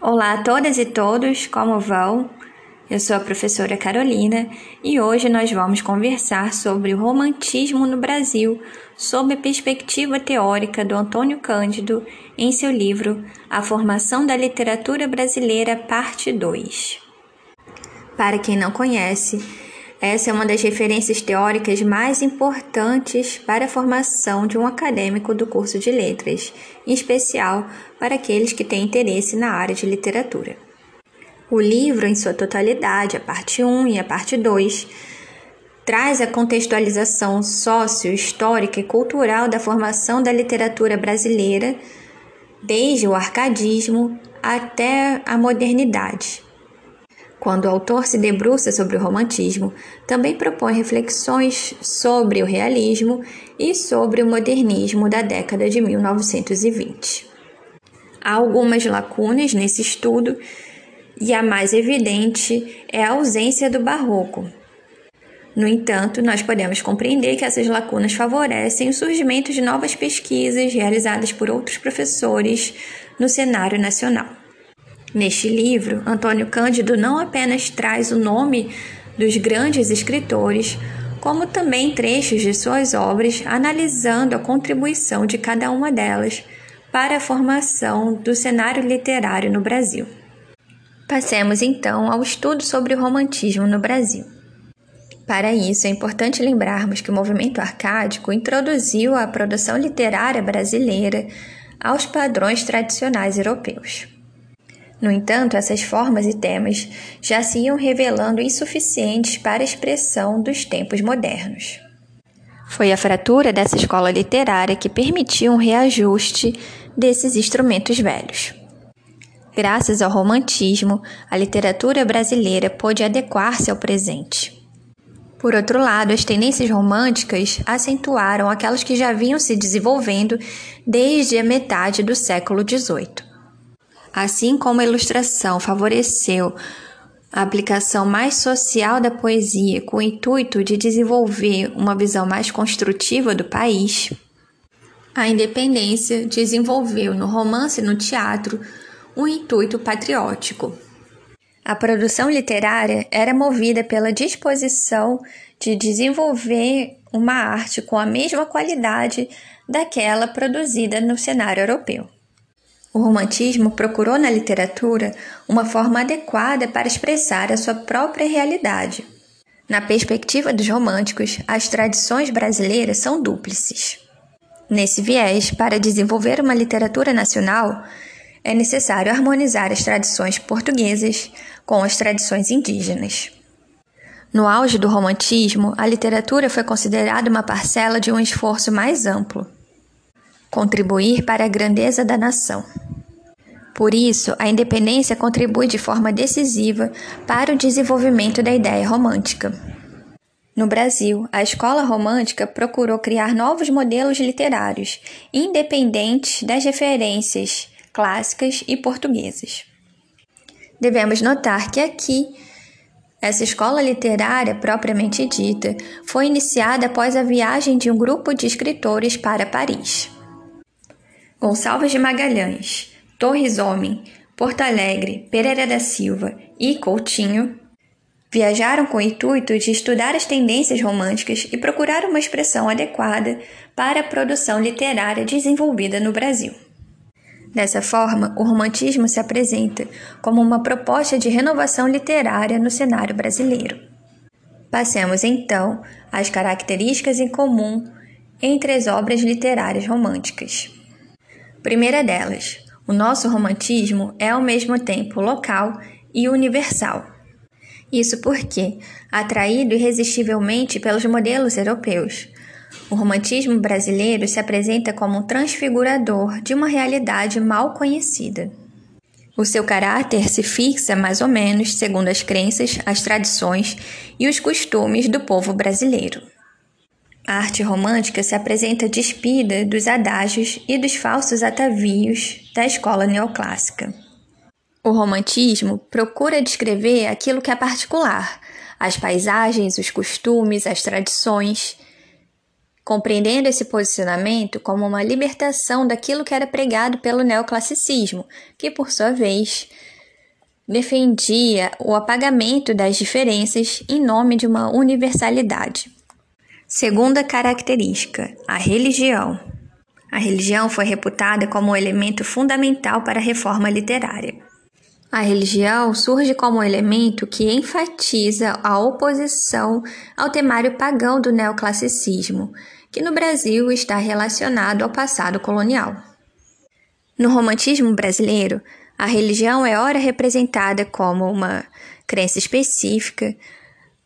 Olá a todas e todos, como vão? Eu sou a professora Carolina e hoje nós vamos conversar sobre o romantismo no Brasil, sob a perspectiva teórica do Antônio Cândido, em seu livro A Formação da Literatura Brasileira, Parte 2. Para quem não conhece, essa é uma das referências teóricas mais importantes para a formação de um acadêmico do curso de letras, em especial para aqueles que têm interesse na área de literatura. O livro, em sua totalidade, a parte 1 e a parte 2, traz a contextualização sócio-histórica e cultural da formação da literatura brasileira, desde o arcadismo até a modernidade quando o autor se debruça sobre o romantismo, também propõe reflexões sobre o realismo e sobre o modernismo da década de 1920. Há algumas lacunas nesse estudo e a mais evidente é a ausência do barroco. No entanto, nós podemos compreender que essas lacunas favorecem o surgimento de novas pesquisas realizadas por outros professores no cenário nacional. Neste livro, Antônio Cândido não apenas traz o nome dos grandes escritores, como também trechos de suas obras, analisando a contribuição de cada uma delas para a formação do cenário literário no Brasil. Passemos então ao estudo sobre o romantismo no Brasil. Para isso, é importante lembrarmos que o movimento arcádico introduziu a produção literária brasileira aos padrões tradicionais europeus. No entanto, essas formas e temas já se iam revelando insuficientes para a expressão dos tempos modernos. Foi a fratura dessa escola literária que permitiu um reajuste desses instrumentos velhos. Graças ao romantismo, a literatura brasileira pôde adequar-se ao presente. Por outro lado, as tendências românticas acentuaram aquelas que já vinham se desenvolvendo desde a metade do século XVIII. Assim como a ilustração favoreceu a aplicação mais social da poesia com o intuito de desenvolver uma visão mais construtiva do país, a independência desenvolveu no romance e no teatro um intuito patriótico. A produção literária era movida pela disposição de desenvolver uma arte com a mesma qualidade daquela produzida no cenário europeu. O romantismo procurou na literatura uma forma adequada para expressar a sua própria realidade. Na perspectiva dos românticos, as tradições brasileiras são dúplices. Nesse viés, para desenvolver uma literatura nacional, é necessário harmonizar as tradições portuguesas com as tradições indígenas. No auge do romantismo, a literatura foi considerada uma parcela de um esforço mais amplo contribuir para a grandeza da nação. Por isso, a independência contribui de forma decisiva para o desenvolvimento da ideia romântica. No Brasil, a escola romântica procurou criar novos modelos literários, independentes das referências clássicas e portuguesas. Devemos notar que aqui, essa escola literária propriamente dita foi iniciada após a viagem de um grupo de escritores para Paris. Gonçalves de Magalhães, Torres Homem, Porto Alegre, Pereira da Silva e Coutinho viajaram com o intuito de estudar as tendências românticas e procurar uma expressão adequada para a produção literária desenvolvida no Brasil. Dessa forma, o romantismo se apresenta como uma proposta de renovação literária no cenário brasileiro. Passemos então às características em comum entre as obras literárias românticas. Primeira delas, o nosso romantismo é ao mesmo tempo local e universal. Isso porque, atraído irresistivelmente pelos modelos europeus, o romantismo brasileiro se apresenta como um transfigurador de uma realidade mal conhecida. O seu caráter se fixa mais ou menos segundo as crenças, as tradições e os costumes do povo brasileiro. A arte romântica se apresenta despida dos adágios e dos falsos atavios da escola neoclássica. O romantismo procura descrever aquilo que é particular, as paisagens, os costumes, as tradições, compreendendo esse posicionamento como uma libertação daquilo que era pregado pelo neoclassicismo, que, por sua vez, defendia o apagamento das diferenças em nome de uma universalidade. Segunda característica: a religião. A religião foi reputada como um elemento fundamental para a reforma literária. A religião surge como um elemento que enfatiza a oposição ao temário pagão do neoclassicismo, que no Brasil está relacionado ao passado colonial. No romantismo brasileiro, a religião é ora representada como uma crença específica,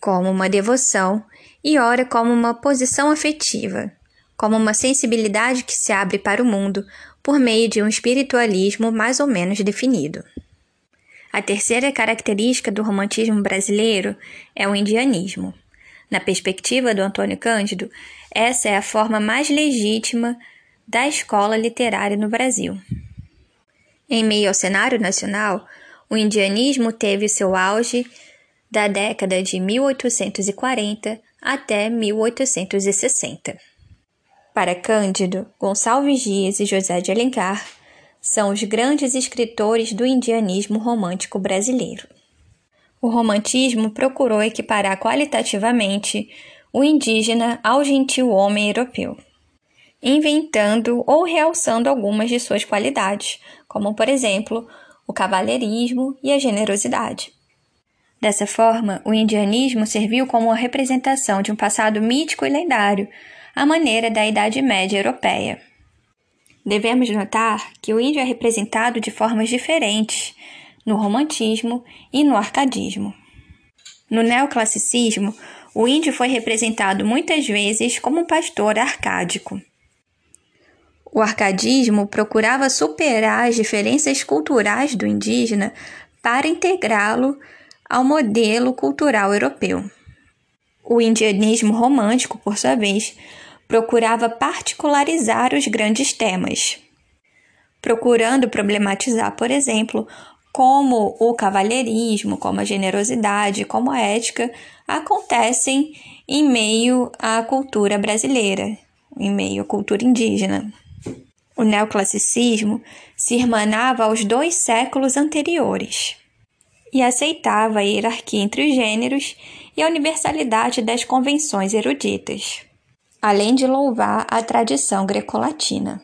como uma devoção, e ora como uma posição afetiva, como uma sensibilidade que se abre para o mundo por meio de um espiritualismo mais ou menos definido. A terceira característica do romantismo brasileiro é o indianismo. Na perspectiva do Antônio Cândido, essa é a forma mais legítima da escola literária no Brasil. Em meio ao cenário nacional, o indianismo teve seu auge da década de 1840 até 1860. Para Cândido, Gonçalves Dias e José de Alencar são os grandes escritores do indianismo romântico brasileiro. O romantismo procurou equiparar qualitativamente o indígena ao gentil homem europeu inventando ou realçando algumas de suas qualidades, como, por exemplo, o cavalheirismo e a generosidade. Dessa forma, o indianismo serviu como a representação de um passado mítico e lendário, à maneira da Idade Média europeia. Devemos notar que o índio é representado de formas diferentes no romantismo e no arcadismo. No neoclassicismo, o índio foi representado muitas vezes como um pastor arcádico. O arcadismo procurava superar as diferenças culturais do indígena para integrá-lo ao modelo cultural europeu. O indianismo romântico, por sua vez, procurava particularizar os grandes temas, procurando problematizar, por exemplo, como o cavalheirismo, como a generosidade, como a ética acontecem em meio à cultura brasileira, em meio à cultura indígena. O neoclassicismo se irmanava aos dois séculos anteriores e aceitava a hierarquia entre os gêneros e a universalidade das convenções eruditas, além de louvar a tradição grecolatina.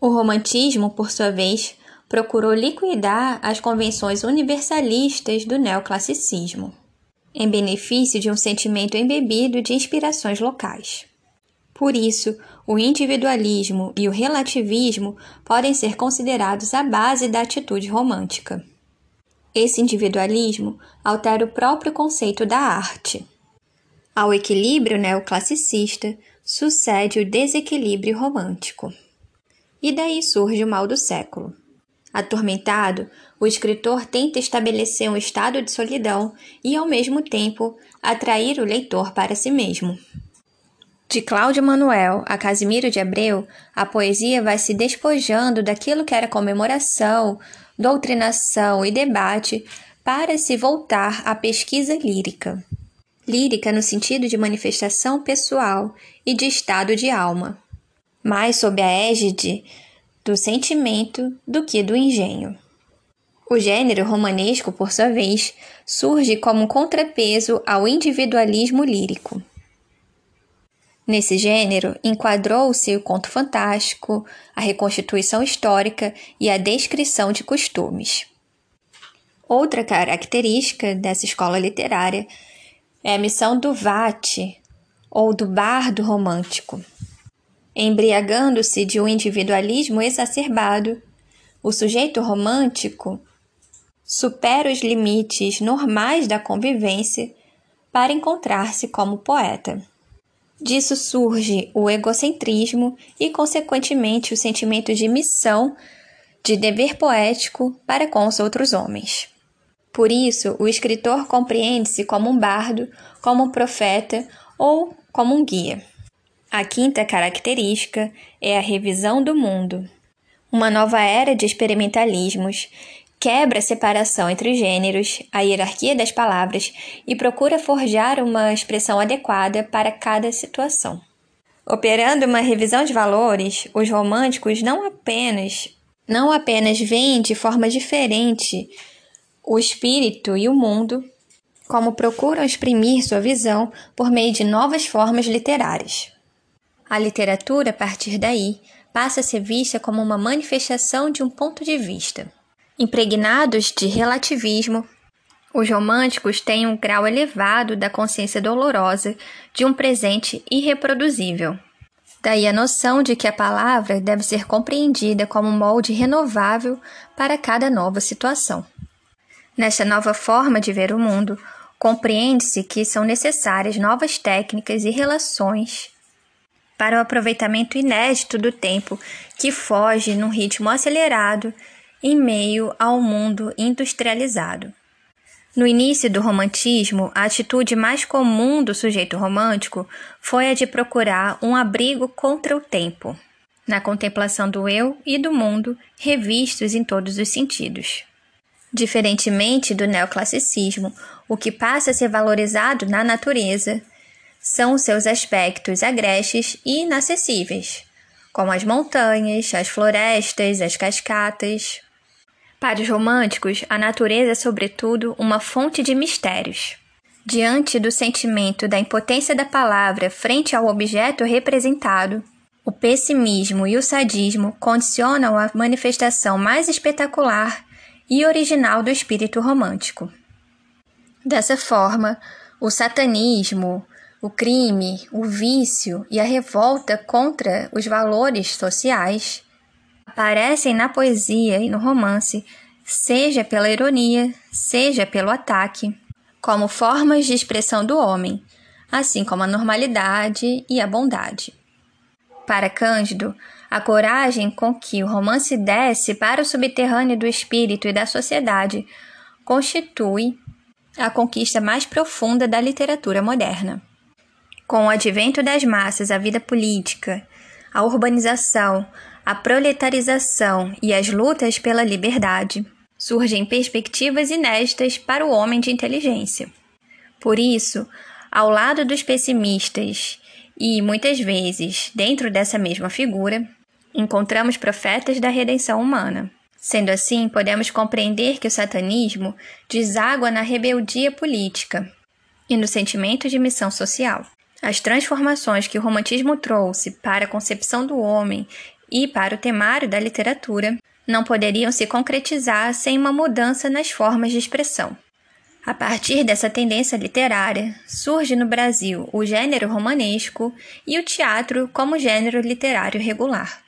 O romantismo, por sua vez, procurou liquidar as convenções universalistas do neoclassicismo, em benefício de um sentimento embebido de inspirações locais. Por isso, o individualismo e o relativismo podem ser considerados a base da atitude romântica. Esse individualismo altera o próprio conceito da arte. Ao equilíbrio neoclassicista sucede o desequilíbrio romântico. E daí surge o mal do século. Atormentado, o escritor tenta estabelecer um estado de solidão e, ao mesmo tempo, atrair o leitor para si mesmo. De Cláudio Manuel a Casimiro de Abreu, a poesia vai se despojando daquilo que era comemoração, doutrinação e debate para se voltar à pesquisa lírica. Lírica no sentido de manifestação pessoal e de estado de alma, mais sob a égide do sentimento do que do engenho. O gênero romanesco, por sua vez, surge como contrapeso ao individualismo lírico. Nesse gênero, enquadrou-se o conto fantástico, a reconstituição histórica e a descrição de costumes. Outra característica dessa escola literária é a missão do vate, ou do bardo romântico. Embriagando-se de um individualismo exacerbado, o sujeito romântico supera os limites normais da convivência para encontrar-se como poeta. Disso surge o egocentrismo e, consequentemente, o sentimento de missão, de dever poético para com os outros homens. Por isso, o escritor compreende-se como um bardo, como um profeta ou como um guia. A quinta característica é a revisão do mundo. Uma nova era de experimentalismos quebra a separação entre os gêneros, a hierarquia das palavras e procura forjar uma expressão adequada para cada situação. Operando uma revisão de valores, os românticos não apenas não apenas veem de forma diferente o espírito e o mundo, como procuram exprimir sua visão por meio de novas formas literárias. A literatura, a partir daí, passa a ser vista como uma manifestação de um ponto de vista. Impregnados de relativismo, os românticos têm um grau elevado da consciência dolorosa de um presente irreproduzível. Daí a noção de que a palavra deve ser compreendida como um molde renovável para cada nova situação. Nesta nova forma de ver o mundo, compreende-se que são necessárias novas técnicas e relações para o aproveitamento inédito do tempo que foge num ritmo acelerado em meio ao mundo industrializado. No início do romantismo, a atitude mais comum do sujeito romântico foi a de procurar um abrigo contra o tempo, na contemplação do eu e do mundo revistos em todos os sentidos. Diferentemente do neoclassicismo, o que passa a ser valorizado na natureza são seus aspectos agrestes e inacessíveis, como as montanhas, as florestas, as cascatas. Para os românticos, a natureza é, sobretudo, uma fonte de mistérios. Diante do sentimento da impotência da palavra frente ao objeto representado, o pessimismo e o sadismo condicionam a manifestação mais espetacular e original do espírito romântico. Dessa forma, o satanismo, o crime, o vício e a revolta contra os valores sociais aparecem na poesia e no romance, seja pela ironia, seja pelo ataque, como formas de expressão do homem, assim como a normalidade e a bondade. Para Cândido, a coragem com que o romance desce para o subterrâneo do espírito e da sociedade constitui a conquista mais profunda da literatura moderna. Com o advento das massas, a vida política, a urbanização, a proletarização e as lutas pela liberdade, surgem perspectivas inéditas para o homem de inteligência. Por isso, ao lado dos pessimistas e, muitas vezes, dentro dessa mesma figura, encontramos profetas da redenção humana. Sendo assim, podemos compreender que o satanismo deságua na rebeldia política e no sentimento de missão social. As transformações que o romantismo trouxe para a concepção do homem e para o temário da literatura não poderiam se concretizar sem uma mudança nas formas de expressão. A partir dessa tendência literária, surge no Brasil o gênero romanesco e o teatro como gênero literário regular.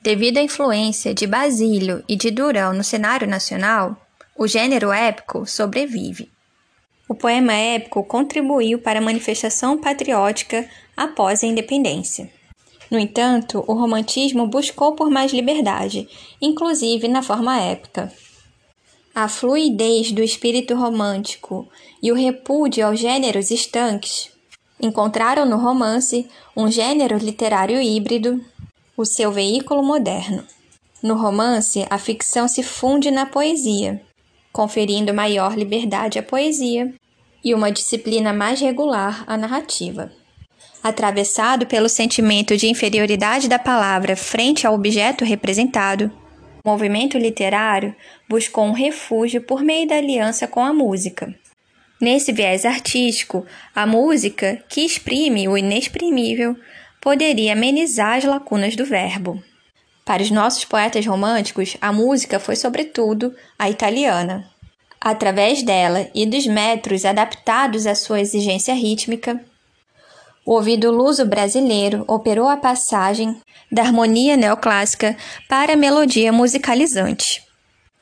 Devido à influência de Basílio e de Durão no cenário nacional, o gênero épico sobrevive. O poema épico contribuiu para a manifestação patriótica após a independência. No entanto, o romantismo buscou por mais liberdade, inclusive na forma épica. A fluidez do espírito romântico e o repúdio aos gêneros estanques encontraram no romance um gênero literário híbrido, o seu veículo moderno. No romance, a ficção se funde na poesia, conferindo maior liberdade à poesia e uma disciplina mais regular à narrativa. Atravessado pelo sentimento de inferioridade da palavra frente ao objeto representado, o movimento literário buscou um refúgio por meio da aliança com a música. Nesse viés artístico, a música, que exprime o inexprimível, poderia amenizar as lacunas do verbo. Para os nossos poetas românticos, a música foi, sobretudo, a italiana. Através dela e dos metros adaptados à sua exigência rítmica, o ouvido luso brasileiro operou a passagem da harmonia neoclássica para a melodia musicalizante.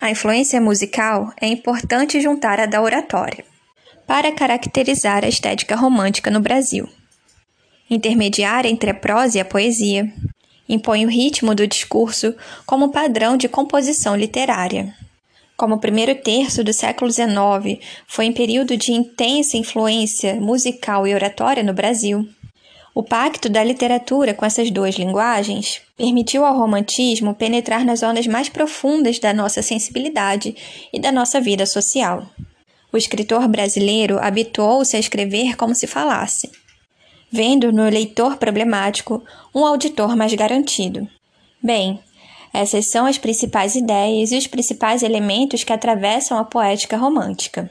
A influência musical é importante juntar à da oratória para caracterizar a estética romântica no Brasil. Intermediária entre a prosa e a poesia, impõe o ritmo do discurso como padrão de composição literária. Como o primeiro terço do século XIX foi em período de intensa influência musical e oratória no Brasil, o pacto da literatura com essas duas linguagens permitiu ao romantismo penetrar nas zonas mais profundas da nossa sensibilidade e da nossa vida social. O escritor brasileiro habituou-se a escrever como se falasse. vendo no leitor problemático um auditor mais garantido. Bem, essas são as principais ideias e os principais elementos que atravessam a poética romântica.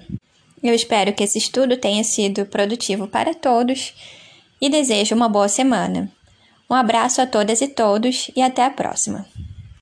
Eu espero que esse estudo tenha sido produtivo para todos e desejo uma boa semana. Um abraço a todas e todos e até a próxima.